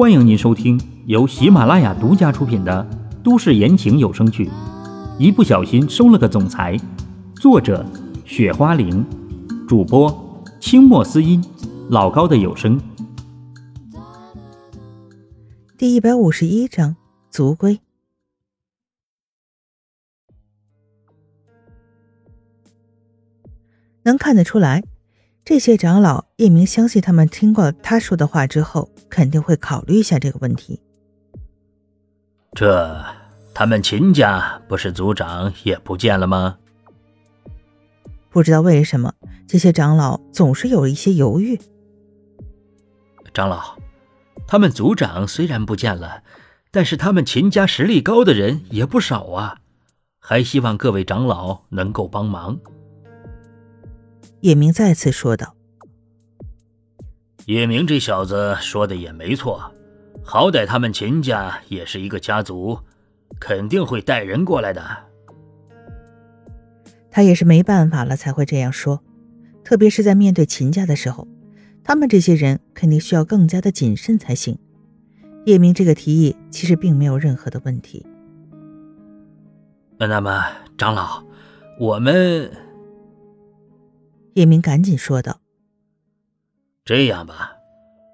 欢迎您收听由喜马拉雅独家出品的都市言情有声剧《一不小心收了个总裁》，作者：雪花玲，主播：清墨思音，老高的有声。第一百五十一章，族规。能看得出来。这些长老，叶明相信他们听过他说的话之后，肯定会考虑一下这个问题。这，他们秦家不是族长也不见了吗？不知道为什么，这些长老总是有一些犹豫。长老，他们族长虽然不见了，但是他们秦家实力高的人也不少啊，还希望各位长老能够帮忙。叶明再次说道：“叶明这小子说的也没错，好歹他们秦家也是一个家族，肯定会带人过来的。他也是没办法了才会这样说，特别是在面对秦家的时候，他们这些人肯定需要更加的谨慎才行。叶明这个提议其实并没有任何的问题。那么，长老，我们……”叶明赶紧说道：“这样吧，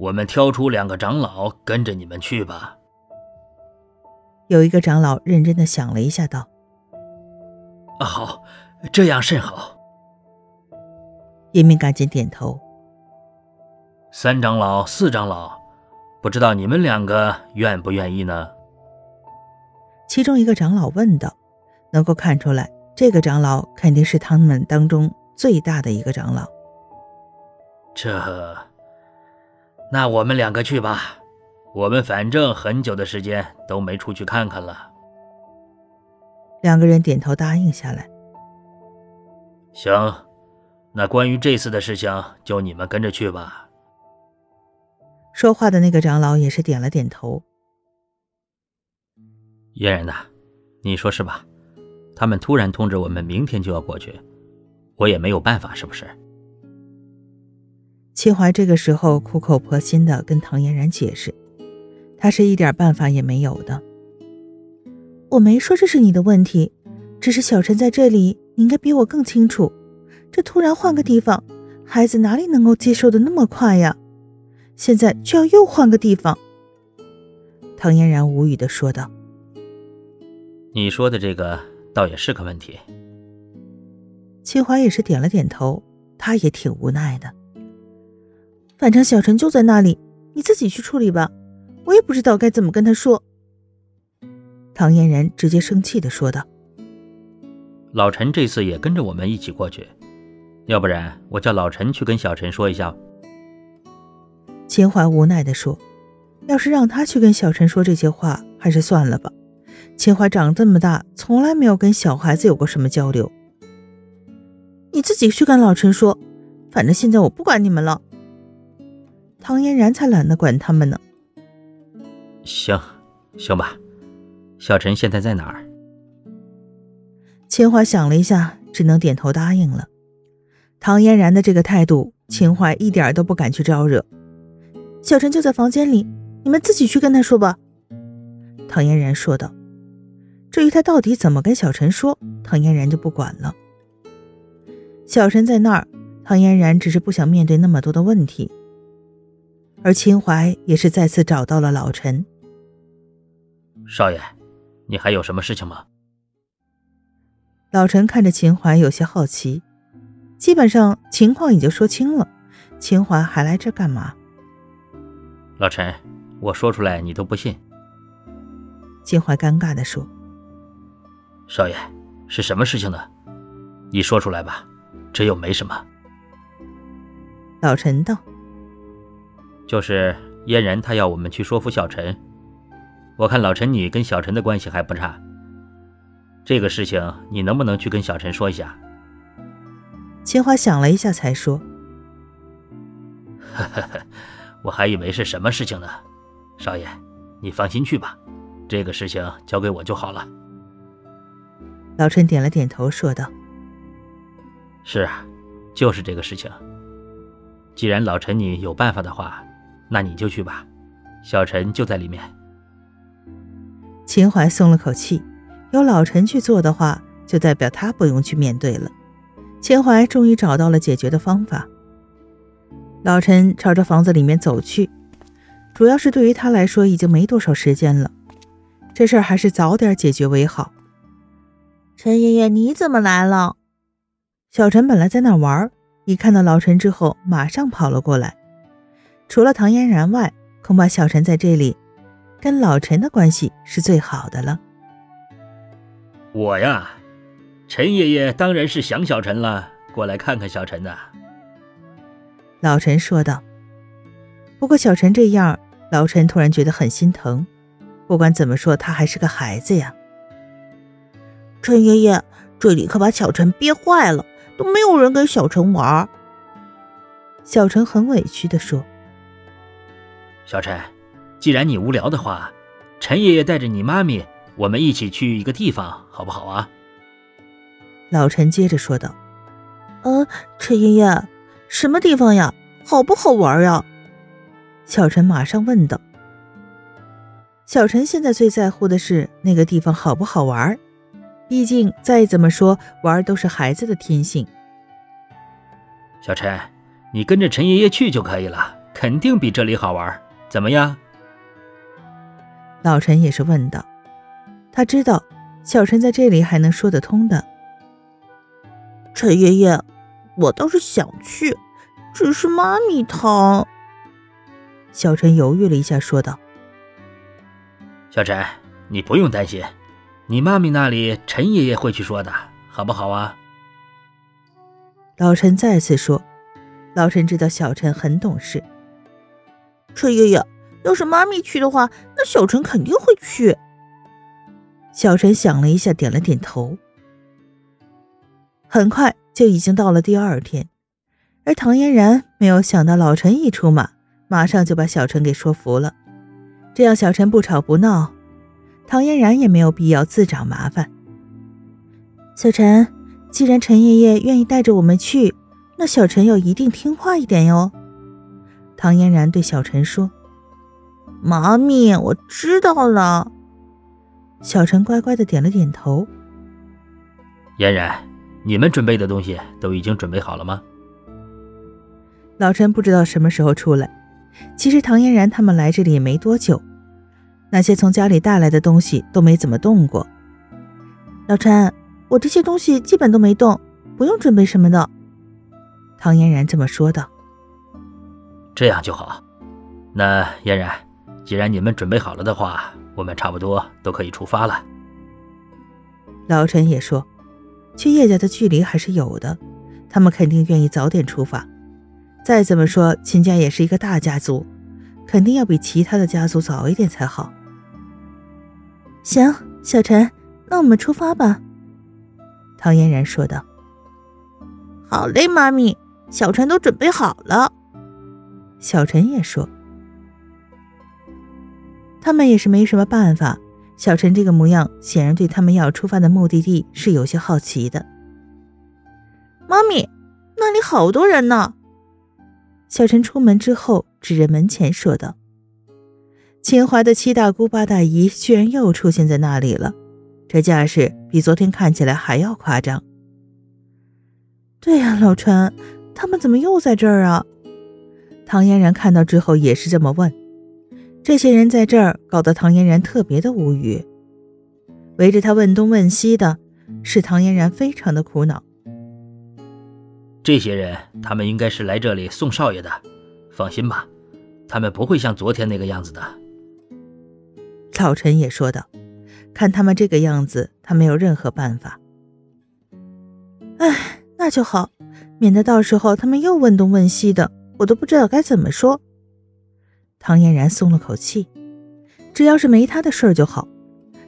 我们挑出两个长老跟着你们去吧。”有一个长老认真的想了一下，道：“啊，好，这样甚好。”叶明赶紧点头。三长老、四长老，不知道你们两个愿不愿意呢？其中一个长老问道：“能够看出来，这个长老肯定是他们当中。”最大的一个长老，这，那我们两个去吧。我们反正很久的时间都没出去看看了。两个人点头答应下来。行，那关于这次的事情，就你们跟着去吧。说话的那个长老也是点了点头。嫣然呐，你说是吧？他们突然通知我们明天就要过去。我也没有办法，是不是？秦淮这个时候苦口婆心的跟唐嫣然解释，他是一点办法也没有的。我没说这是你的问题，只是小陈在这里，你应该比我更清楚。这突然换个地方，孩子哪里能够接受的那么快呀？现在却要又换个地方。唐嫣然无语的说道：“你说的这个倒也是个问题。”秦淮也是点了点头，他也挺无奈的。反正小陈就在那里，你自己去处理吧，我也不知道该怎么跟他说。唐嫣然直接生气的说道：“老陈这次也跟着我们一起过去，要不然我叫老陈去跟小陈说一下。”秦淮无奈的说：“要是让他去跟小陈说这些话，还是算了吧。秦淮长这么大，从来没有跟小孩子有过什么交流。”你自己去跟老陈说，反正现在我不管你们了。唐嫣然才懒得管他们呢。行，行吧。小陈现在在哪儿？秦淮想了一下，只能点头答应了。唐嫣然的这个态度，秦淮一点都不敢去招惹。小陈就在房间里，你们自己去跟他说吧。唐嫣然说道。至于他到底怎么跟小陈说，唐嫣然就不管了。小陈在那儿，唐嫣然只是不想面对那么多的问题，而秦淮也是再次找到了老陈。少爷，你还有什么事情吗？老陈看着秦淮有些好奇，基本上情况已经说清了，秦淮还来这干嘛？老陈，我说出来你都不信。秦淮尴尬地说：“少爷，是什么事情呢？你说出来吧。”这又没什么。老陈道：“就是嫣然，他要我们去说服小陈。我看老陈你跟小陈的关系还不差。这个事情你能不能去跟小陈说一下？”秦华想了一下，才说：“呵呵呵，我还以为是什么事情呢。少爷，你放心去吧，这个事情交给我就好了。”老陈点了点头，说道。是啊，就是这个事情。既然老陈你有办法的话，那你就去吧。小陈就在里面。秦淮松了口气，由老陈去做的话，就代表他不用去面对了。秦淮终于找到了解决的方法。老陈朝着房子里面走去，主要是对于他来说已经没多少时间了，这事儿还是早点解决为好。陈爷爷，你怎么来了？小陈本来在那玩，一看到老陈之后，马上跑了过来。除了唐嫣然外，恐怕小陈在这里跟老陈的关系是最好的了。我呀。陈爷爷当然是想小陈了，过来看看小陈的。老陈说道。不过小陈这样，老陈突然觉得很心疼。不管怎么说，他还是个孩子呀。陈爷爷，这里可把小陈憋坏了，都没有人跟小陈玩。小陈很委屈的说：“小陈，既然你无聊的话，陈爷爷带着你妈咪，我们一起去一个地方，好不好啊？”老陈接着说道：“呃，陈爷爷，什么地方呀？好不好玩呀？”小陈马上问道。小陈现在最在乎的是那个地方好不好玩，毕竟再怎么说玩都是孩子的天性。小陈，你跟着陈爷爷去就可以了，肯定比这里好玩，怎么样？老陈也是问道。他知道小陈在这里还能说得通的。陈爷爷，我倒是想去，只是妈咪疼。小陈犹豫了一下，说道：“小陈，你不用担心，你妈咪那里陈爷爷会去说的，好不好啊？”老陈再次说：“老陈知道小陈很懂事。陈爷爷，要是妈咪去的话，那小陈肯定会去。”小陈想了一下，点了点头。很快就已经到了第二天，而唐嫣然没有想到老陈一出马，马上就把小陈给说服了。这样小陈不吵不闹，唐嫣然也没有必要自找麻烦。小陈，既然陈爷爷愿意带着我们去，那小陈要一定听话一点哟。唐嫣然对小陈说：“妈咪，我知道了。”小陈乖乖的点了点头。嫣然。你们准备的东西都已经准备好了吗？老陈不知道什么时候出来。其实唐嫣然他们来这里也没多久，那些从家里带来的东西都没怎么动过。老陈，我这些东西基本都没动，不用准备什么的。唐嫣然这么说道。这样就好。那嫣然，既然你们准备好了的话，我们差不多都可以出发了。老陈也说。去叶家的距离还是有的，他们肯定愿意早点出发。再怎么说，秦家也是一个大家族，肯定要比其他的家族早一点才好。行，小陈，那我们出发吧。”唐嫣然说道。“好嘞，妈咪，小陈都准备好了。”小陈也说。他们也是没什么办法。小陈这个模样，显然对他们要出发的目的地是有些好奇的。妈咪，那里好多人呢。小陈出门之后，指着门前说道：“秦淮的七大姑八大姨居然又出现在那里了，这架势比昨天看起来还要夸张。”对呀，老陈，他们怎么又在这儿啊？唐嫣然看到之后也是这么问。这些人在这儿搞得唐嫣然特别的无语，围着他问东问西的，使唐嫣然非常的苦恼。这些人，他们应该是来这里送少爷的，放心吧，他们不会像昨天那个样子的。老陈也说道：“看他们这个样子，他没有任何办法。”哎，那就好，免得到时候他们又问东问西的，我都不知道该怎么说。唐嫣然松了口气，只要是没他的事儿就好，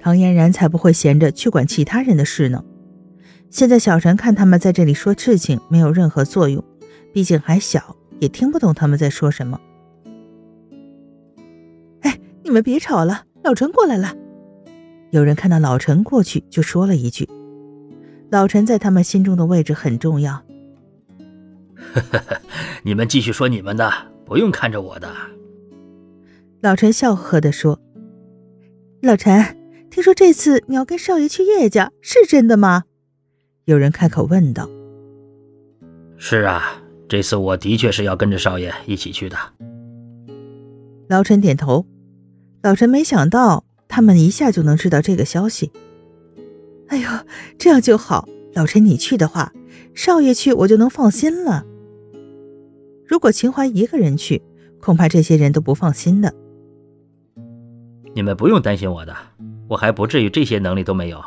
唐嫣然才不会闲着去管其他人的事呢。现在小陈看他们在这里说事情没有任何作用，毕竟还小，也听不懂他们在说什么。哎，你们别吵了，老陈过来了。有人看到老陈过去，就说了一句：“老陈在他们心中的位置很重要。”你们继续说你们的，不用看着我的。老陈笑呵呵地说：“老陈，听说这次你要跟少爷去叶家，是真的吗？”有人开口问道。“是啊，这次我的确是要跟着少爷一起去的。”老陈点头。老陈没想到他们一下就能知道这个消息。哎呦，这样就好。老陈，你去的话，少爷去我就能放心了。如果秦淮一个人去，恐怕这些人都不放心的。你们不用担心我的，我还不至于这些能力都没有。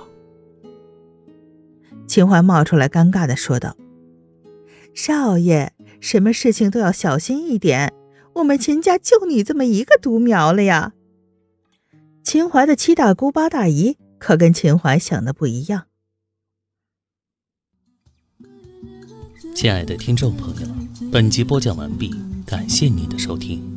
秦淮冒出来，尴尬的说道：“少爷，什么事情都要小心一点。我们秦家就你这么一个独苗了呀。”秦淮的七大姑八大姨可跟秦淮想的不一样。亲爱的听众朋友，本集播讲完毕，感谢您的收听。